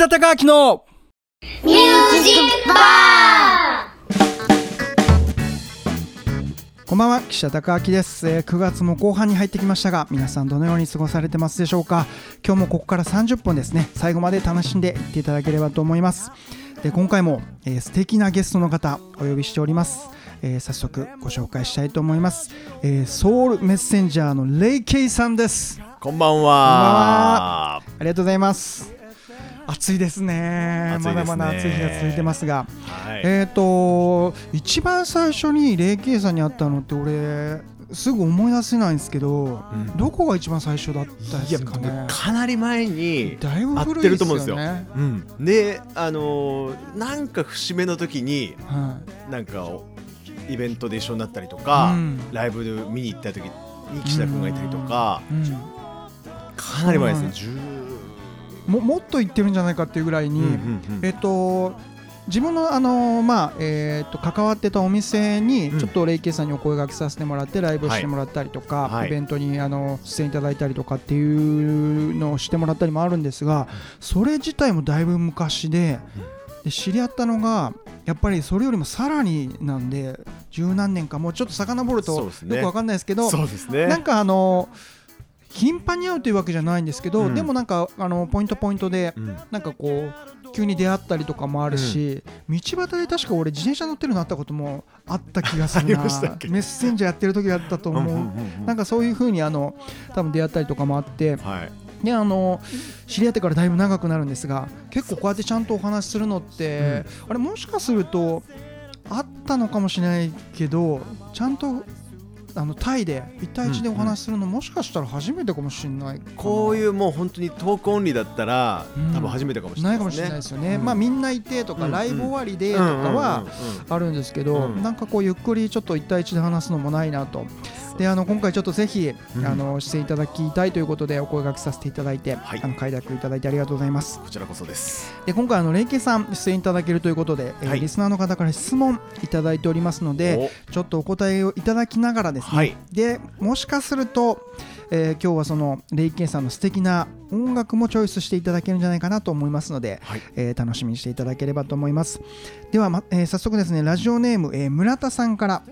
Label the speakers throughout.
Speaker 1: 田孝明の
Speaker 2: ミュージックバ
Speaker 1: こんばんは岸田孝明です、えー9月も後半に入ってきましたが皆さんどのように過ごされてますでしょうか。今日もここから30分ですね。最後まで楽しんでいっていただければと思います。で今回も、えー素敵なゲストの方お呼びしております、えー早速ご紹介したいと思います、えーソウルメッセンジャーのレイケイさんです。
Speaker 3: こんばんは。
Speaker 1: は。ありがとうございます暑いですね。
Speaker 3: ね。
Speaker 1: まだまだ暑い日が続いてますが。
Speaker 3: はい。
Speaker 1: えっ、と一番最初にレイケイさんに会ったのって俺すぐ思い出せないんですけど、
Speaker 3: うん。
Speaker 1: どこが一番最初だったですかね。
Speaker 3: かなり前に
Speaker 1: だいぶ
Speaker 3: 会ってると思うんですよ。
Speaker 1: よね
Speaker 3: うん。で、あのーなんか節目の時に
Speaker 1: は
Speaker 3: なんかおイベントで一緒になったりとか、
Speaker 1: うん。
Speaker 3: ライブで見に行った時に岸田君がいたりとか、
Speaker 1: い、うん。
Speaker 3: かなり前ですね。
Speaker 1: ももっと言ってるんじゃないかっていうぐらいに、
Speaker 3: うんうんうん。
Speaker 1: えっ、と自分のあのまあえー、と関わってたお店に
Speaker 3: うん。
Speaker 1: ちょっとレイケイさんにお声掛けさせてもらってライブをしてもらったりとか、
Speaker 3: はい。
Speaker 1: イベントにあの出演いただいたりとかっていうのをしてもらったりもあるんですがそれ自体もだいぶ昔でで知り合ったのがやっぱりそれよりもさらになんで十何年かもうちょっと遡るとよくわかんないですけど
Speaker 3: そうですね。
Speaker 1: なんかあの頻繁に会うというわけじゃないんですけど、
Speaker 3: うん。
Speaker 1: でもなんかあのポイントポイントで
Speaker 3: うん。
Speaker 1: なんかこう急に出会ったりとかもあるし、道端で確か俺自転車乗ってるのあったこともあった気がするな。メッセンジャーやってる時だったと思う、
Speaker 3: うんうんうんうん。
Speaker 1: なんかそういう風にあの多分出会ったりとかもあって
Speaker 3: はい。
Speaker 1: であの知り合ってからだいぶ長くなるんですが結構こうやってちゃんとお話しするのって、あれもしかするとあったのかもしれないけどちゃんとあのタイで1対1でお話しするの、もしかしたら初めてかもしれない
Speaker 3: こういうもう本当にトークオンリーだったら、
Speaker 1: うん。
Speaker 3: 多分初めてかもしれないいですね。
Speaker 1: なかもしれないですよね、
Speaker 3: うん。
Speaker 1: まあみんないてとか、
Speaker 3: うん。
Speaker 1: ライブ終わりでとかはあるんですけど、
Speaker 3: うん。
Speaker 1: なんかこうゆっくりちょっと1対1で話すのもないなとであの今回ちょっとぜひ、
Speaker 3: うん。
Speaker 1: あの出演いただきたいということでお声掛けさせていただいて、
Speaker 3: はい。
Speaker 1: あの快諾いただいてありがとうございます。
Speaker 3: こちらこそです。
Speaker 1: で今回あのレイケさん出演いただけるということで、えー
Speaker 3: はい。
Speaker 1: リスナーの方から質問いただいておりますのでちょっとお答えをいただきながらですね、
Speaker 3: はい。
Speaker 1: でもしかすると、えー今日はそのレイケンさんの素敵な音楽もチョイスしていただけるんじゃないかなと思いますので、
Speaker 3: はい。
Speaker 1: えー楽しみにしていただければと思います。では、まえー早速ですねラジオネーム、えー村田さんから、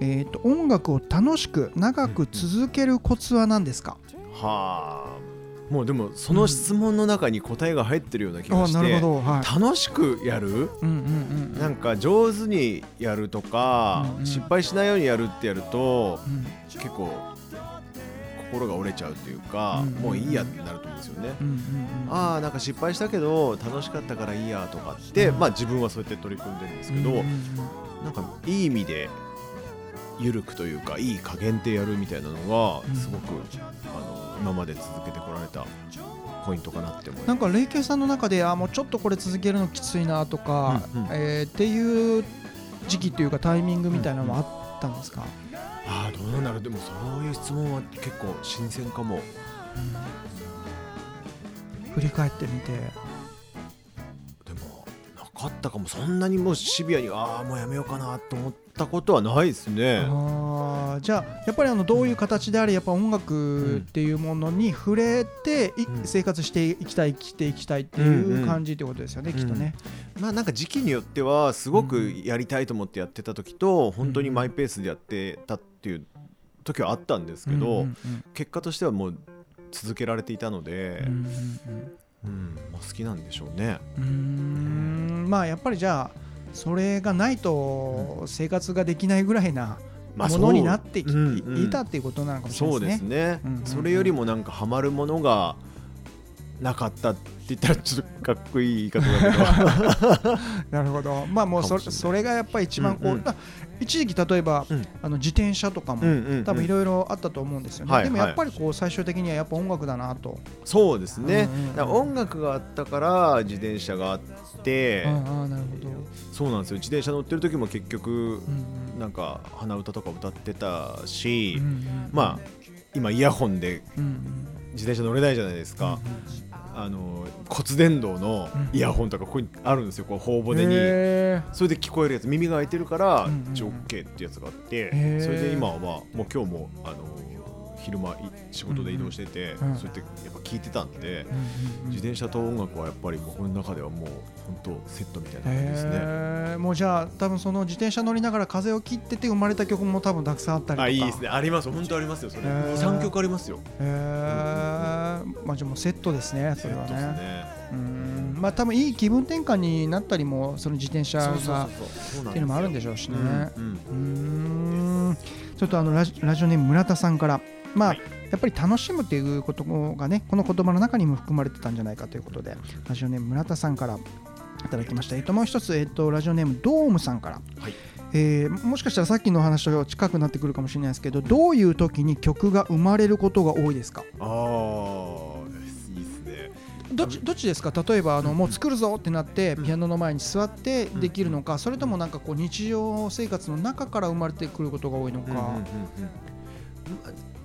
Speaker 1: えーと音楽を楽しく長く続けるコツは何ですか、
Speaker 3: はあ。もうでもその質問の中に答えが入ってるような気が
Speaker 1: あ
Speaker 3: して、
Speaker 1: なるほど、はい。
Speaker 3: 楽しくやる？
Speaker 1: うんうんうんうん。
Speaker 3: なんか上手にやるとか、
Speaker 1: うんうん。
Speaker 3: 失敗しないようにやるってやると
Speaker 1: うん。
Speaker 3: 結構心が折れちゃうというか、
Speaker 1: うんうんうん。
Speaker 3: もういいやってなると思うんですよね。
Speaker 1: うんうんうん
Speaker 3: ああなんか失敗したけど楽しかったからいいやとかって、まあ自分はそうやって取り組んでるんですけど、
Speaker 1: うんうんうん。
Speaker 3: なんかいい意味で緩くというかいい加減でやるみたいなのが
Speaker 1: うん
Speaker 3: すごく、あの今まで続けてこられたポイントかなって思います。
Speaker 1: なんかレイケイさんの中であもうちょっとこれ続けるのきついなとか、
Speaker 3: うんうん。
Speaker 1: えーっていう時期というかタイミングみたいなのもあったんですか、
Speaker 3: ああどうなんだろう。でもそういう質問は結構新鮮かも。
Speaker 1: 振り返ってみて。
Speaker 3: でもなかったかも。そんなにもうシビアにああもうやめようかなと思ったことはないですね。
Speaker 1: あーじゃあやっぱりあのどういう形であれやっぱ音楽っていうものに触れて、い
Speaker 3: うん
Speaker 1: 生活していきたい生きていきたいってい
Speaker 3: んう
Speaker 1: うん感じってことですよね、きっとね。
Speaker 3: まあなんか時期によってはすごくやりたいと思ってやってた時と本当にマイペースでやってたっていう時はあったんですけど、
Speaker 1: うんうん
Speaker 3: 結果としてはもう続けられていたので
Speaker 1: うん、うん
Speaker 3: うんまあ、好きなんでしょうね。
Speaker 1: うんうーんまあやっぱりじゃあそれがないと生活ができないぐらいな
Speaker 3: まあ
Speaker 1: ものになってきていたっていうことなのかもしれな
Speaker 3: そ
Speaker 1: いうですね。
Speaker 3: それよりもなんかハマるものがなかったって言ったらちょっとかっこいい言い方だけど。
Speaker 1: なるほど。まあもうそ
Speaker 3: れ
Speaker 1: それがやっぱり一番こう、
Speaker 3: うんうん。
Speaker 1: あ一時期例えば、
Speaker 3: うん。
Speaker 1: あの自転車とかも、
Speaker 3: うんうんうん。
Speaker 1: 多分いろいろあったと思うんですよね。
Speaker 3: はい
Speaker 1: でもやっぱりこう最終的にはやっぱ音楽だなと。
Speaker 3: そうですね、
Speaker 1: うんうん
Speaker 3: 音楽があったから自転車があって、
Speaker 1: ああなるほど。
Speaker 3: そうなんですよ。自転車乗ってる時も結局
Speaker 1: うんうん。
Speaker 3: なんか鼻歌とか歌ってたし、
Speaker 1: うんうん
Speaker 3: まあ今イヤホンで
Speaker 1: うんうん。
Speaker 3: 自転車乗れないじゃないですか、あの骨伝導のイヤホンとかここにあるんですよ。こう頬骨に。
Speaker 1: へ
Speaker 3: それで聞こえるやつ。耳が開いてるから
Speaker 1: うんうん
Speaker 3: OK ってやつがあって。それで今はもう今日もあの昼間い仕事で移動してて、
Speaker 1: うんうん
Speaker 3: そうやってやっぱ聞いてたんで、
Speaker 1: うんうん
Speaker 3: 自転車と音楽はやっぱり僕の中ではもう本当セットみたいな感じですね。
Speaker 1: へー。もうじゃあ多分その自転車乗りながら風を切ってて生まれた曲も多分たくさんあったりとか。
Speaker 3: あいいですね。あります本当ありますよそれ。
Speaker 1: へー。
Speaker 3: 23曲ありますよ。
Speaker 1: へえまあじゃあもうセットですねそれはね。
Speaker 3: ですね。
Speaker 1: うん。まあ多分いい気分転換になったりもその自転車がっていうのもあるんで
Speaker 3: し
Speaker 1: しょうしね。
Speaker 3: うんうん。
Speaker 1: ちょっとあのラジラジオネーム村田さんからまあ、
Speaker 3: はい。
Speaker 1: やっぱり楽しむっていうことがねこの言葉の中にも含まれてたんじゃないかということでラジオネーム村田さんからいただきました、えっと、もう一つ、えっと、ラジオネームドームさんから、
Speaker 3: はい。
Speaker 1: えーもしかしたらさっきの話と近くなってくるかもしれないですけどどういう時に曲が生まれることが多いですか？
Speaker 3: ああいいですね。
Speaker 1: どっちどっちですか？例えばあのもう作るぞってなって
Speaker 3: うん。
Speaker 1: ピアノの前に座ってできるのかそれともなんかこう日常生活の中から生まれてくることが多いのか、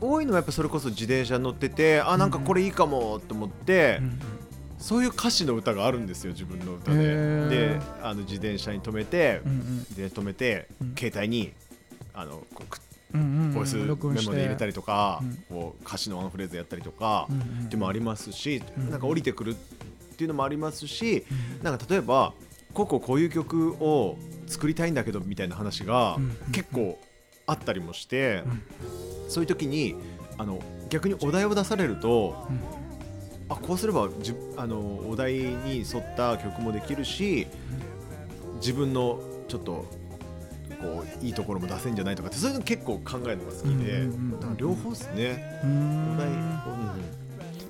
Speaker 3: 多いのはやっぱそれこそ自転車乗っててあなんかこれいいかもと思って、
Speaker 1: うん
Speaker 3: そういう歌詞の歌があるんですよ自分の歌
Speaker 1: へ
Speaker 3: で
Speaker 1: ー。
Speaker 3: であの自転車に止めて、
Speaker 1: うんうん。
Speaker 3: で止めて、
Speaker 1: うん。
Speaker 3: 携帯にあのこうく
Speaker 1: うんうん
Speaker 3: ボイスメモで入れたりとか、
Speaker 1: うん。
Speaker 3: こう歌詞のワンフレーズやったりとか、
Speaker 1: うんうん
Speaker 3: っていうのもありますし、
Speaker 1: うん
Speaker 3: なんか降りてくるっていうのもありますし、なんか例えばこうこうこういう曲を作りたいんだけどみたいな話が
Speaker 1: うん。
Speaker 3: 結構あったりもして、
Speaker 1: うん。
Speaker 3: そういう時にあの逆にお題を出されると、
Speaker 1: うん。
Speaker 3: あこうすればじあのお題に沿った曲もできるし、自分のちょっとこういいところも出せんじゃないとかってそういうの結構考えるのが好きで、両方ですね。
Speaker 1: うーん。
Speaker 3: お題、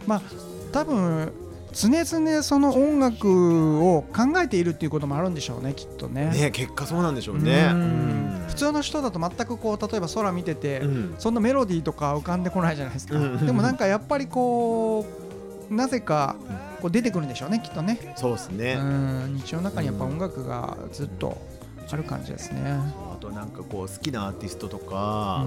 Speaker 1: まあ多分常々その音楽を考えているっていうこともあるんでしょうねきっとね。
Speaker 3: ね結果そうなんでしょうね。
Speaker 1: うん
Speaker 3: うん
Speaker 1: 普通の人だと全くこう例えば空見てて、
Speaker 3: うん。
Speaker 1: そんなメロディーとか浮かんでこないじゃないですか、でもなんかやっぱりこうなぜかこう出てくるんでしょうねきっとね、
Speaker 3: そうですね。
Speaker 1: うん。日常の中にやっぱ音楽がずっとある感じですね。
Speaker 3: あとなんかこう好きなアーティストとか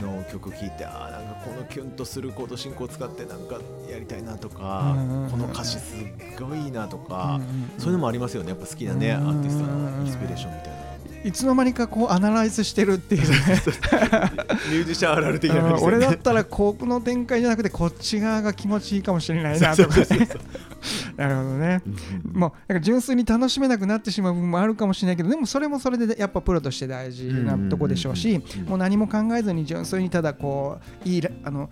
Speaker 3: の曲聴いて、あーなんかこのキュンとするコード進行使ってなんかやりたいなとか、この歌詞すっごいいいなとか、そういうのもありますよね。やっぱ好きなね、
Speaker 1: うん
Speaker 3: アーティストのインスピレーションみたいな。
Speaker 1: いつの間にかこうアナライズしてるっていうね。
Speaker 3: ミュージシャンあるある的なね。
Speaker 1: 俺だったらこの展開じゃなくてこっち側が気持ちいいかもしれないなとかなるほどね。
Speaker 3: うん
Speaker 1: もうなんか純粋に楽しめなくなってしまう部分もあるかもしれないけどでもそれもそれでやっぱプロとして大事なとこでしょうしもう何も考えずに純粋にただこういいあの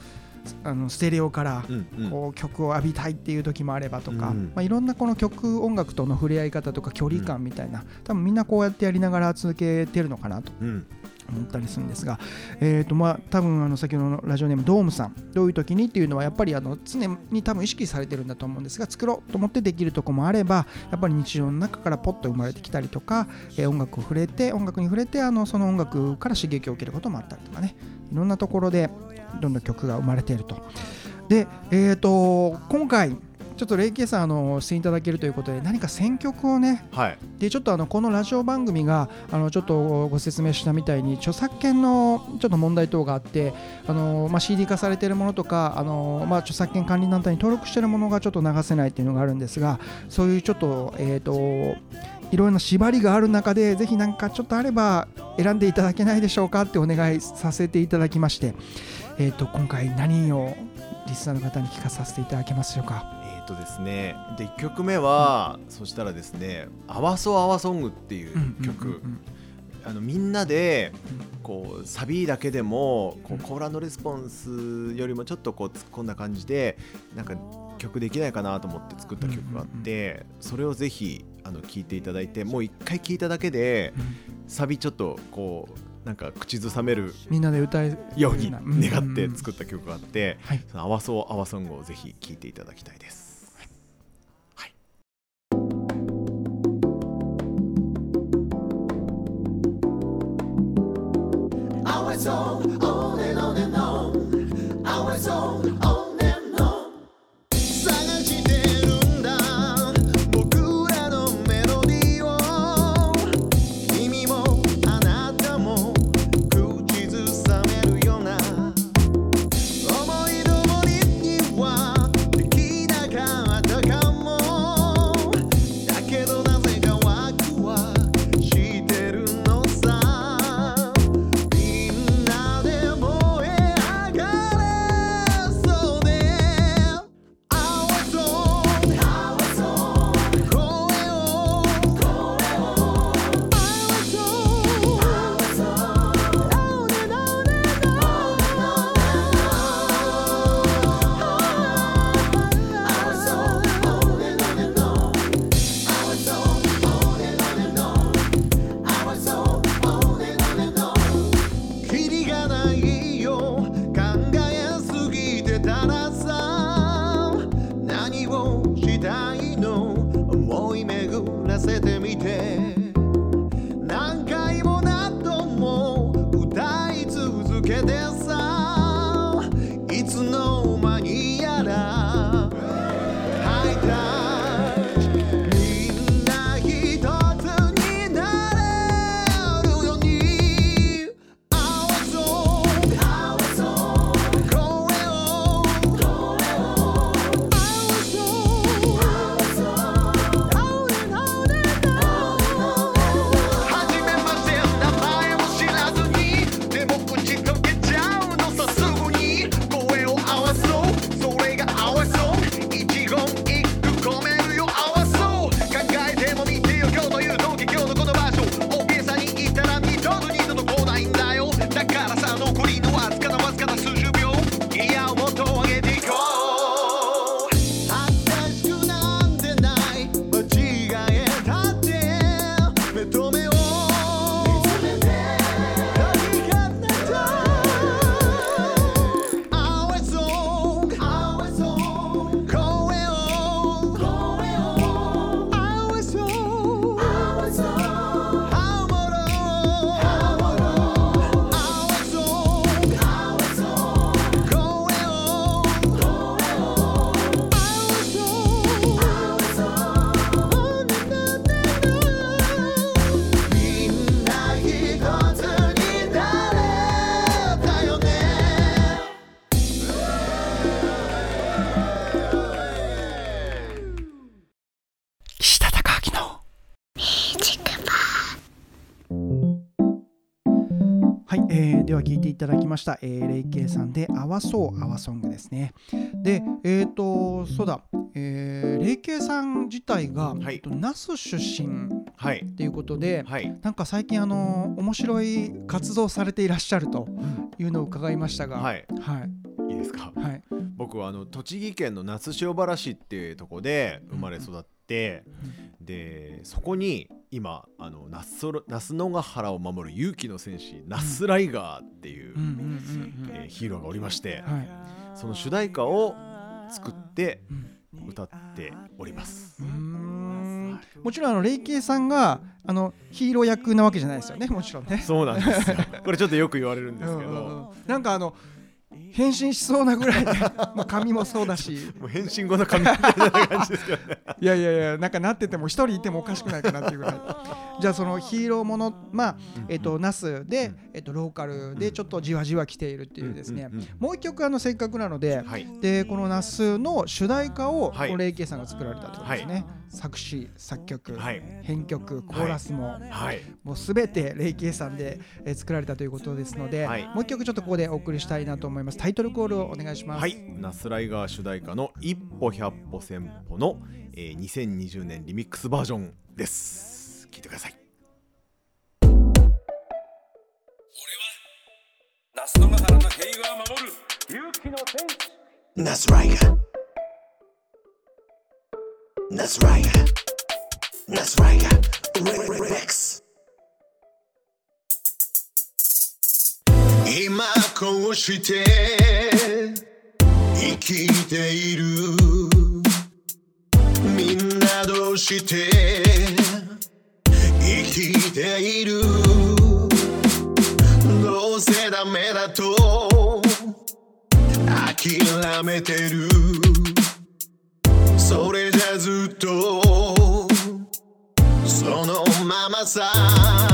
Speaker 1: あのステレオからこう曲を浴びたいっていう時もあればとか、
Speaker 3: うん
Speaker 1: まあ、いろんなこの曲音楽との触れ合い方とか距離感みたいな多分みんなこうやってやりながら続けてるのかなと
Speaker 3: うん。
Speaker 1: 思ったりするんですが、えーとまあ、多分あの先ほどのラジオネームドームさんどういう時にっていうのはやっぱりあの常に多分意識されてるんだと思うんですが作ろうと思ってできるとこもあればやっぱり日常の中からポッと生まれてきたりとか、えー音楽を触れて音楽に触れてあのその音楽から刺激を受けることもあったりとかね。いろんなところでどんどん曲が生まれていると。で、えー、と今回ちょっとレイケイさんあのしていただけるということで何か選曲をね
Speaker 3: はい
Speaker 1: でちょっとあのこのラジオ番組があのちょっとご説明したみたいに著作権のちょっと問題等があってあの、まあ、CD 化されているものとかあの、まあ、著作権管理団体に登録しているものがちょっと流せないっていうのがあるんですがそういうちょっと,、えー、といろいろな縛りがある中でぜひなんかちょっとあれば選んでいただけないでしょうかってお願いさせていただきまして、えー、と今回何をリスナーの方に聞かさせていただけますでしょうか？
Speaker 3: えーとですねで1曲目は、そしたらですね「あわそあわソング」っていう曲、
Speaker 1: うんうんうん。
Speaker 3: あのみんなでこうサビだけでもこうコーラのレスポンスよりもちょっとこう突っ込んだ感じでなんか曲できないかなと思って作った曲があって、それをぜひあの聞いていただいてもう一回聞いただけでサビちょっとこうなんか口ずさめる
Speaker 1: みんなで歌える
Speaker 3: ように。
Speaker 1: うん
Speaker 3: 願って作った曲があって
Speaker 1: はい「
Speaker 3: そのあわそうあわソング」をぜひ聴いていただきたいです。はい。
Speaker 4: 探で
Speaker 3: は
Speaker 1: 聞いていただきました、えーレイケイさんで「あわそうあわソング」ですね。でえっ、とそうだ、えーレイケイさん自体が、
Speaker 5: はい。
Speaker 1: えっと那須出身
Speaker 5: はい。
Speaker 1: っていうことで、
Speaker 5: はい。
Speaker 1: なんか最近あの面白い活動されていらっしゃるというのを伺いましたが、
Speaker 5: はい。
Speaker 1: はい、
Speaker 5: いいですか？
Speaker 1: はい、
Speaker 5: 僕はあの栃木県の那須塩原市っていうところで生まれ育って、でそこに今あの那須那須野ヶ原を守る勇気の戦士ナスライガーっていう、ヒーローがおりまして、
Speaker 1: うん、はい、
Speaker 5: その主題歌を作って
Speaker 1: うん
Speaker 5: 歌っております。
Speaker 1: もちろんあのレイケイさんがあのヒーロー役なわけじゃないですよねもちろんね。
Speaker 5: そうなんですよ。これちょっとよく言われるんですけ
Speaker 1: うんうんうん。
Speaker 5: ど、
Speaker 1: なんかあの変身しそうなぐらいで まあ髪もそうだし。
Speaker 5: もう変身後の髪みたいな感じですけどね。
Speaker 1: いやいやいやなんかなってても一人いてもおかしくないかなっていうぐらい。じゃあそのヒーローものまあえっとナスでえっとローカルでちょっとじわじわ来ているっていうですね。もう一曲あのせっかくなので
Speaker 5: はい。
Speaker 1: でこのナスの主題歌をレイケイさんが作られたってことですね作詞作曲
Speaker 5: はい
Speaker 1: 編曲コーラスも
Speaker 5: はい。
Speaker 1: もうすべてレイケイさんでえー作られたということですので、
Speaker 5: はい
Speaker 1: もう一曲ちょっとここでお送りしたいなと思います。タイトルコールをお願いします。
Speaker 5: はい、ナスライガー主題歌の一歩百歩千歩の、えー、2020年リミックスバージョンです。聞いてください。
Speaker 6: 那須野ヶ原の平和を守る勇気の戦
Speaker 3: NEXT 今こうして生きているみんなどうして生きているどうせダメだと諦めてるそれじゃずっとそのままさ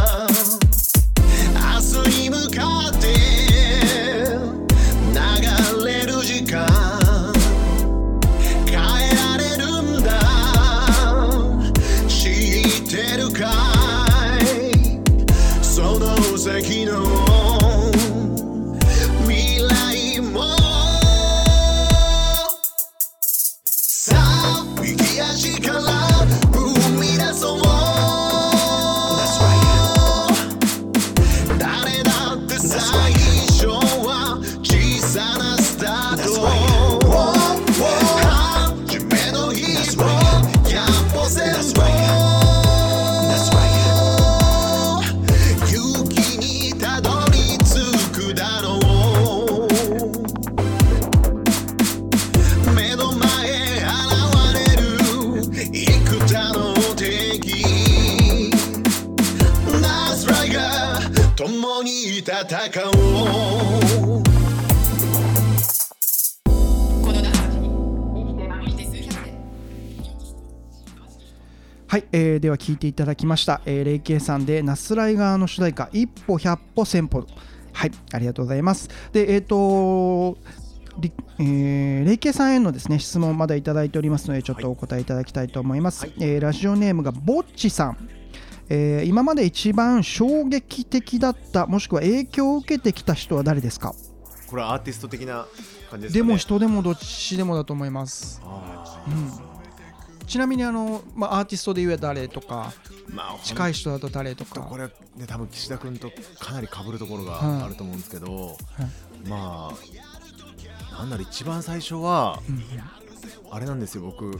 Speaker 1: は聞いていただきました、えー、レイケイさんでナスライガーの主題歌一歩百歩千歩。はいありがとうございます。でえっ、とりえーレイケイさんへのですね質問まだいただいておりますのでちょっとお答えいただきたいと思います、えーラジオネームがぼっちさん。えー今まで一番衝撃的だったもしくは影響を受けてきた人は誰ですか？
Speaker 3: これはアーティスト的な感じですかね。
Speaker 1: でも人でもどっちでもだと思います、
Speaker 3: あ
Speaker 1: うん、ちなみにあの、まあ、アーティストで言えば誰とか
Speaker 3: ーまあ
Speaker 1: 近い人だと誰とか。
Speaker 3: これね多分岸田君とかなり被るところ
Speaker 1: はい
Speaker 3: があると思うんですけど、まあなんだろう一番最初は
Speaker 1: うんうん
Speaker 3: あれなんですよ僕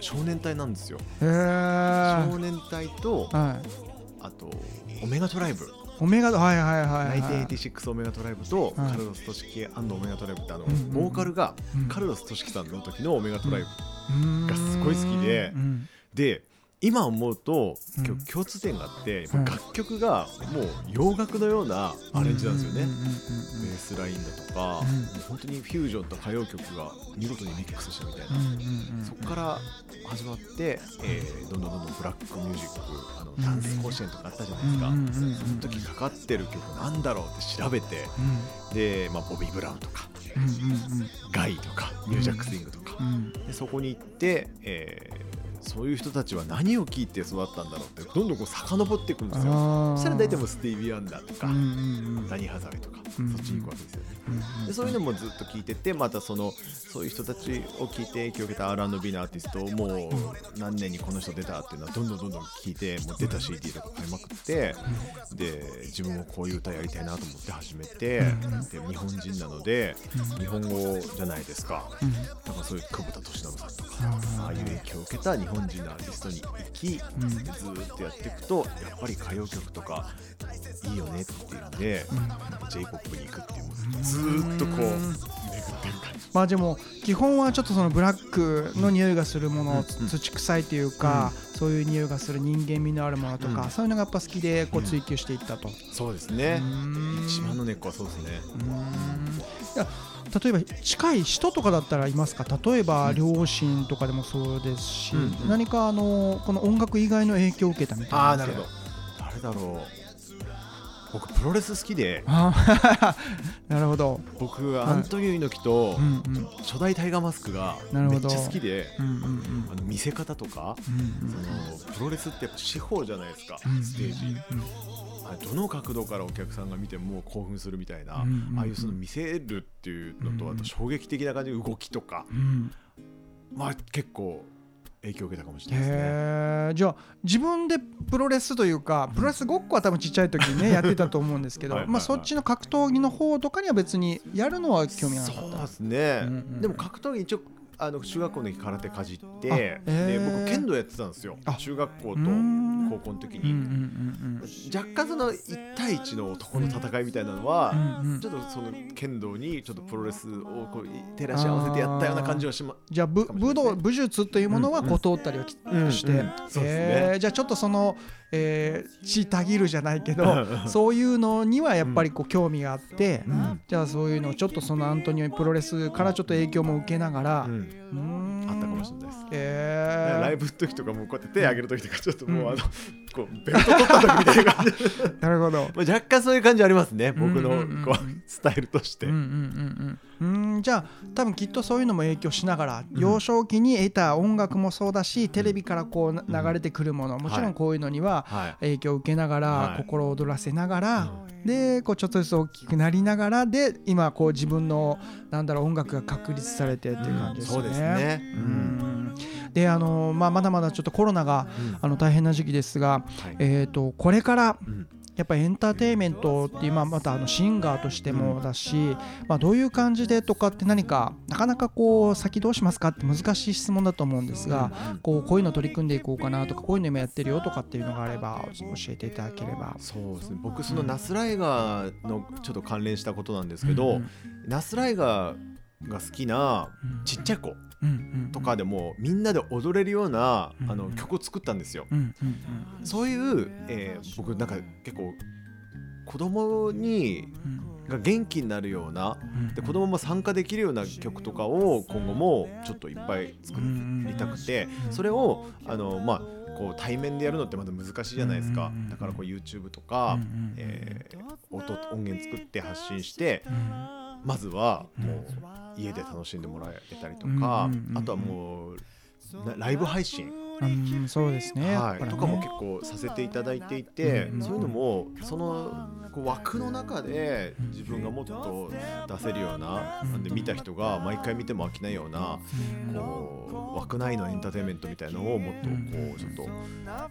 Speaker 3: 少年隊なんですよ。
Speaker 1: へー。
Speaker 3: 少年隊と
Speaker 1: はい。
Speaker 3: あとオメガトライブ
Speaker 1: オメガはいはいはいはい。
Speaker 3: 1986オメガトライブと
Speaker 1: はい
Speaker 3: カルロス・トシキオメガトライブ。ってあのボーカルが
Speaker 1: うん。
Speaker 3: カルロス・トシキさんの時のオメガトライブ。がすごい好きで。
Speaker 1: うん。
Speaker 3: で今思うと共通点があって楽曲がもう洋楽のようなアレンジなんですよねインだとか、
Speaker 1: うん。
Speaker 3: 本当にフュージョンと歌謡曲が見事にミックスしたみたいな、
Speaker 1: うんうんうん
Speaker 3: そこから始まって、えーどんどんどんどんブラックミュージックあの
Speaker 1: うん
Speaker 3: ダンス甲子園とかあったじゃないですか、その時かかってる曲なんだろうって調べてで、まあ、ボビー・ブラウンとか
Speaker 1: うんうんうん。
Speaker 3: ガイとかニュージャック・スイングとか、
Speaker 1: うん。
Speaker 3: でそこに行って、えーそういう人たちは何を聞いて育ったんだろうってどんどんこう遡っていくんですよ。そしたら大体もうスティービー・アンダーとか、
Speaker 1: うんうんうん。
Speaker 3: ダニー・ハザウェイとか、
Speaker 1: うん
Speaker 3: そっちに行くわけですよね。
Speaker 1: うん
Speaker 3: でそういうのもずっと聞いててまたそのそういう人たちを聞いて影響を受けた R&B のアーティストをもう何年にこの人出たっていうのはどんどんどんどん聞いてもう出た CD とか買いまくってで自分もこういう歌やりたいなと思って始めてで日本人なので日本語じゃないですか。
Speaker 1: うん。
Speaker 3: だからそういう久保田利伸さんとかああいう影響を受けた日本人のアーティストに行きでずーっとやっていくとやっぱり歌謡曲とかいいよねっていうん。で J−POP に行くっていうずーっとこう巡ってる感じ。
Speaker 1: まあでも基本はちょっとそのブラックの匂いがするもの、
Speaker 3: うん
Speaker 1: 土臭いというか、そういう匂いがする人間味のあるものとか、
Speaker 3: うん。
Speaker 1: そういうのがやっぱ好きでこう追求していったと。
Speaker 3: そうですね。
Speaker 1: ん。
Speaker 3: 一番の根っこはそうですね。
Speaker 1: うーん。いや例えば近い人とかだったらいますか？例えば両親とかでもそうですし、
Speaker 3: うんうん。
Speaker 1: 何かあのこの音楽以外の影響を受けたみたいな
Speaker 3: ああなるほど。誰だろう僕プロレス好きで。
Speaker 1: なるほど、
Speaker 3: 僕アントニオ猪木と
Speaker 1: うんうん
Speaker 3: 初代タイガーマスクがめっちゃ好きで。
Speaker 1: うんうんうん。
Speaker 3: あの見せ方とか
Speaker 1: うん
Speaker 3: そのプロレスってやっぱ司法じゃないですか
Speaker 1: うん
Speaker 3: ステージ。
Speaker 1: うん
Speaker 3: あどの角度からお客さんが見ても興奮するみたいな、
Speaker 1: うんうんうん。
Speaker 3: ああいうその見せるっていうのと、
Speaker 1: うんうん。
Speaker 3: あと衝撃的な感じの動きとか、
Speaker 1: うん。
Speaker 3: まあ結構影響を受けたかもしれないですね。
Speaker 1: へえじゃあ自分でプロレスというかプロレスごっこは多分ちっちゃい時にねやってたと思うんですけどまあそっちの格闘技の方とかには別にやるのは興味がなかった。
Speaker 3: そうですね、
Speaker 1: うんうん。
Speaker 3: でも格闘技一応あの中学校の時空手かじって、
Speaker 1: あへー。
Speaker 3: で僕剣道やってたんですよ。
Speaker 1: あ
Speaker 3: 中学校と高校の時
Speaker 1: うんうん
Speaker 3: に、若干その1対1の男の戦いみたいなのは、
Speaker 1: うんうん。
Speaker 3: ちょっとその剣道にちょっとプロレスをこう照らし合わせてやったような感じはしま
Speaker 1: じゃあ武武道武術というものはこう通ったりはき
Speaker 3: うん。
Speaker 1: して、
Speaker 3: うん。そうですね。
Speaker 1: へー。じゃあちょっとその、えー血たぎるじゃないけど そういうのにはやっぱりこう興味があって、
Speaker 3: ん。
Speaker 1: じゃあそういうのをちょっとそのアントニオプロレスからちょっと影響も受けながら、
Speaker 3: うん。あったかもしれないです。
Speaker 1: へー。
Speaker 3: ライブの時とかもこうやって手上げる時とかちょっともうあの、こうベルト取った時みたいな感じで。
Speaker 1: なるほど。
Speaker 3: まあ若干そういう感じありますね僕の
Speaker 1: うんうんうんうん。
Speaker 3: こうスタイルとして、
Speaker 1: うんうんうんうん、うん。じゃあ多分きっとそういうのも影響しながら、幼少期に得た音楽もそうだしテレビからこうな流れてくるもの、もちろんこうい。うのには
Speaker 3: はい。
Speaker 1: 影響を受けながら、
Speaker 3: はい。
Speaker 1: 心躍らせながら、でこうちょっとずつ大きくなりながらで今こう自分のなんだろう音楽が確立されてっていう感じですね。
Speaker 3: そうですね。
Speaker 1: う
Speaker 3: うん。
Speaker 1: んであの、まあ、まだまだちょっとコロナが、あの大変な時期ですが、
Speaker 3: はい。
Speaker 1: えー、とこれから
Speaker 3: うん
Speaker 1: やっぱりエンターテインメントっていう、またあのシンガーとしてもだし、まあ、どういう感じでとかって何かなかなかこう先どうしますかって難しい質問だと思うんですが、こうこういうの取り組んでいこうかなとかこういうの今やってるよとかっていうのがあれば教えていただければ。
Speaker 3: そうですね。僕そのナスライガーのちょっと関連したことなんですけど、ナスライガーが好きなちっちゃい子。
Speaker 1: うんうん
Speaker 3: とかでもみんなで踊れるような
Speaker 1: うん
Speaker 3: あの曲を作ったんですよ。そういう、えー僕なんか結構子供に
Speaker 1: うん。
Speaker 3: が元気になるような
Speaker 1: うん
Speaker 3: で子供も参加できるような曲とかを今後もちょっといっぱい作りたくてそれをあのまあこう対面でやるのってまだ難しいじゃないですか。だからこう YouTube とか、
Speaker 1: うん。
Speaker 3: えー音音源作って発信して
Speaker 1: うん
Speaker 3: まずはもう家で楽しんでもらえたりとかあとはもうなライブ配信
Speaker 1: うんそうですね。や
Speaker 3: はい、とかも結構させていただいていて、
Speaker 1: うん。うん。
Speaker 3: そういうのもそのこう枠の中で自分がもっと出せるような、なんで見た人が毎回見ても飽きないような、こう枠内のエンターテインメントみたいのをもっとこうちょっと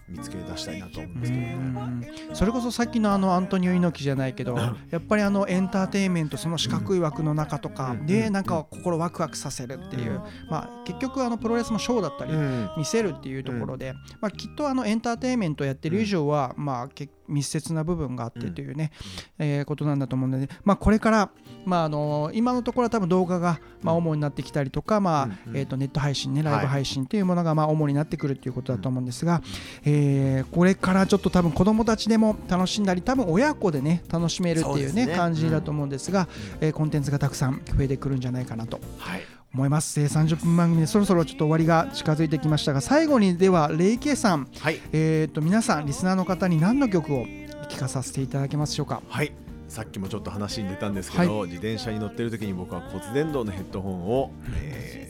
Speaker 3: 見つけ出したいなと思うんですけどね。
Speaker 1: それこそさっきのあのアントニオ猪木じゃないけど やっぱりあのエンターテインメントその四角い枠の中とかでなんか心ワクワクさせるっていう。まあ結局あのプロレスもショーだったり
Speaker 3: うん。
Speaker 1: 見せるっていうところで、まあ、きっとあのエンターテインメントやってる以上は、まあ、け密接な部分があってというね、えーことなんだと思うので、まあ、これから、まあ、あの今のところは多分動画が、まあ、主になってきたりとか、まあ
Speaker 3: うんうん。
Speaker 1: えー、とネット配信ねライブ配信というものがまあ主になってくるっていうことだと思うんですが、えーこれからちょっと多分子どもたちでも楽しんだり多分親子でね楽しめるっていうね感じだと思うんですが、えーコンテンツがたくさん増えてくるんじゃないかなと。
Speaker 3: はい
Speaker 1: 思います、えー30分番組でそろそろちょっと終わりが近づいてきましたが最後にではレイケイさん、
Speaker 3: はい。
Speaker 1: えー、と皆さんリスナーの方に何の曲を聴かさせていただけますでしょうか？
Speaker 3: はい。さっきもちょっと話に出たんですけど、自転車に乗ってる時に僕は骨伝導のヘッドホンを、えー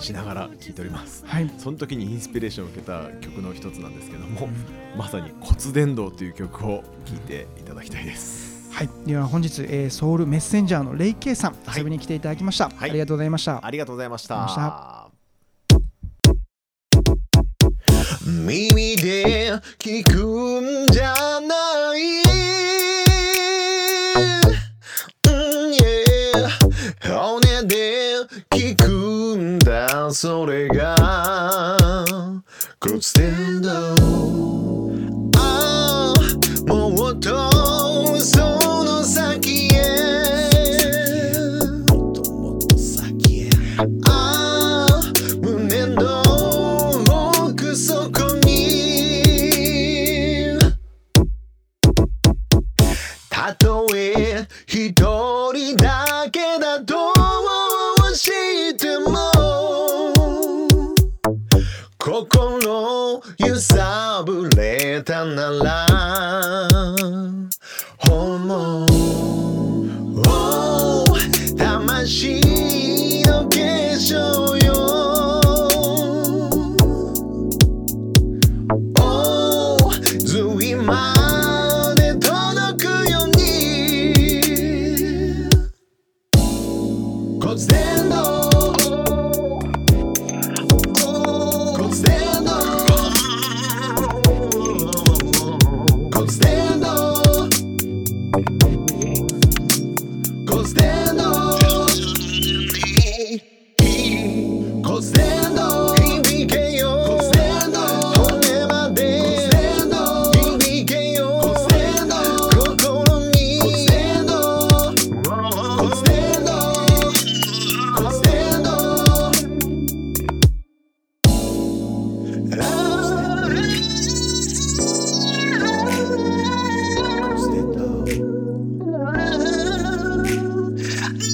Speaker 3: しながら聴いております。
Speaker 1: はい。
Speaker 3: その時にインスピレーションを受けた曲の一つなんですけども、まさに骨伝導という曲を聴いていただきたいです
Speaker 1: はい、では本日、えーソウルメッセンジャーのレイケイさん、
Speaker 3: はい。
Speaker 1: 遊びに来ていただきました、
Speaker 3: はい。
Speaker 1: ありがとうございました。
Speaker 3: ありがとうございました。
Speaker 4: 耳で聞くんじゃない、うん、yeah 骨で聞くんだそれが。骨伝導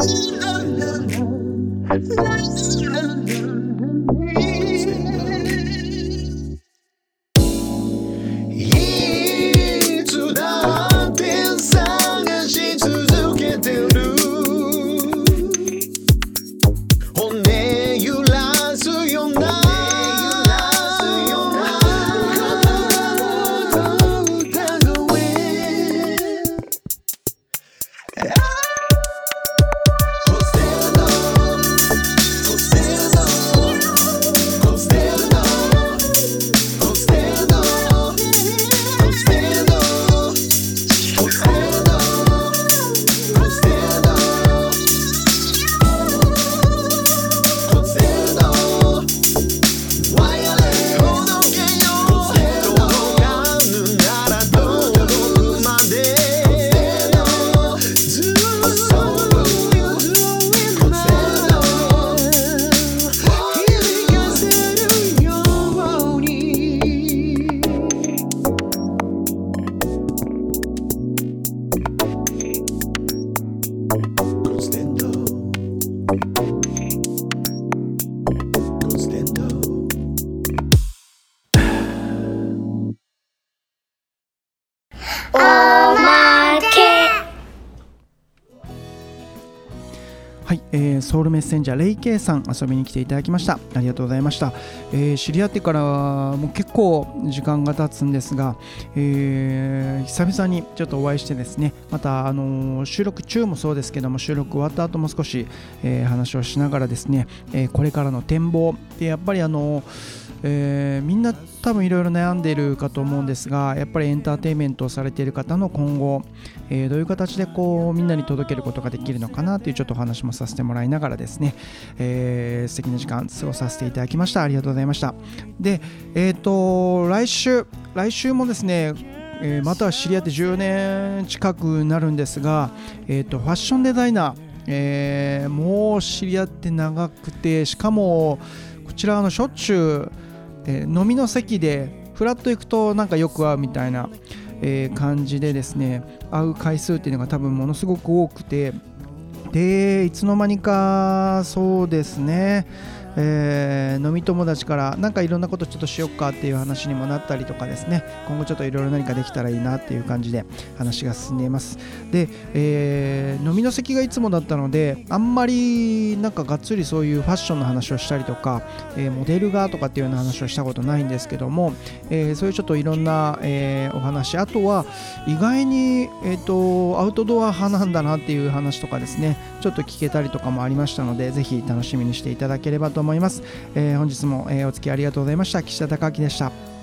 Speaker 1: Ooh, la, la. メッセンジャーレイケイさん遊びに来ていただきました。ありがとうございました、えー知り合ってからもう結構時間が経つんですが、えー久々にちょっとお会いしてですねまた、あのー収録中もそうですけども収録終わった後も少し、えー話をしながらですね、えーこれからの展望でやっぱりあのーえーみんな多分いろいろ悩んでいるかと思うんですがやっぱりエンターテインメントをされている方の今後、えーどういう形でこうみんなに届けることができるのかなというちょっとお話もさせてもらいながらですね、えー素敵な時間過ごさせていただきました。ありがとうございました。でえっ、と来週来週もですねえまたは知り合って10年近くなるんですが、えー、とファッションデザイナー、えーもう知り合って長くてしかもこちらのしょっちゅう、えー飲みの席でフラット行くとなんかよく会うみたいな、えー感じでですね会う回数っていうのが多分ものすごく多くてでいつの間にかそうですね、えー飲み友達からなんかいろんなことちょっとしよっかっていう話にもなったりとかですね。今後ちょっといろいろ何かできたらいいなっていう感じで話が進んでいます。で、えー飲みの席がいつもだったのであんまりなんかがっつりそういうファッションの話をしたりとか、えーモデルがとかっていうような話をしたことないんですけども、えそういうちょっといろんな、えお話あとは意外に、えー、とアウトドア派なんだなっていう話とかですねちょっと聞けたりとかもありましたのでぜひ楽しみにしていただければと思います、えー本日も、えーお付き合いありがとうございました。岸田孝明でした。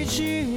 Speaker 4: 大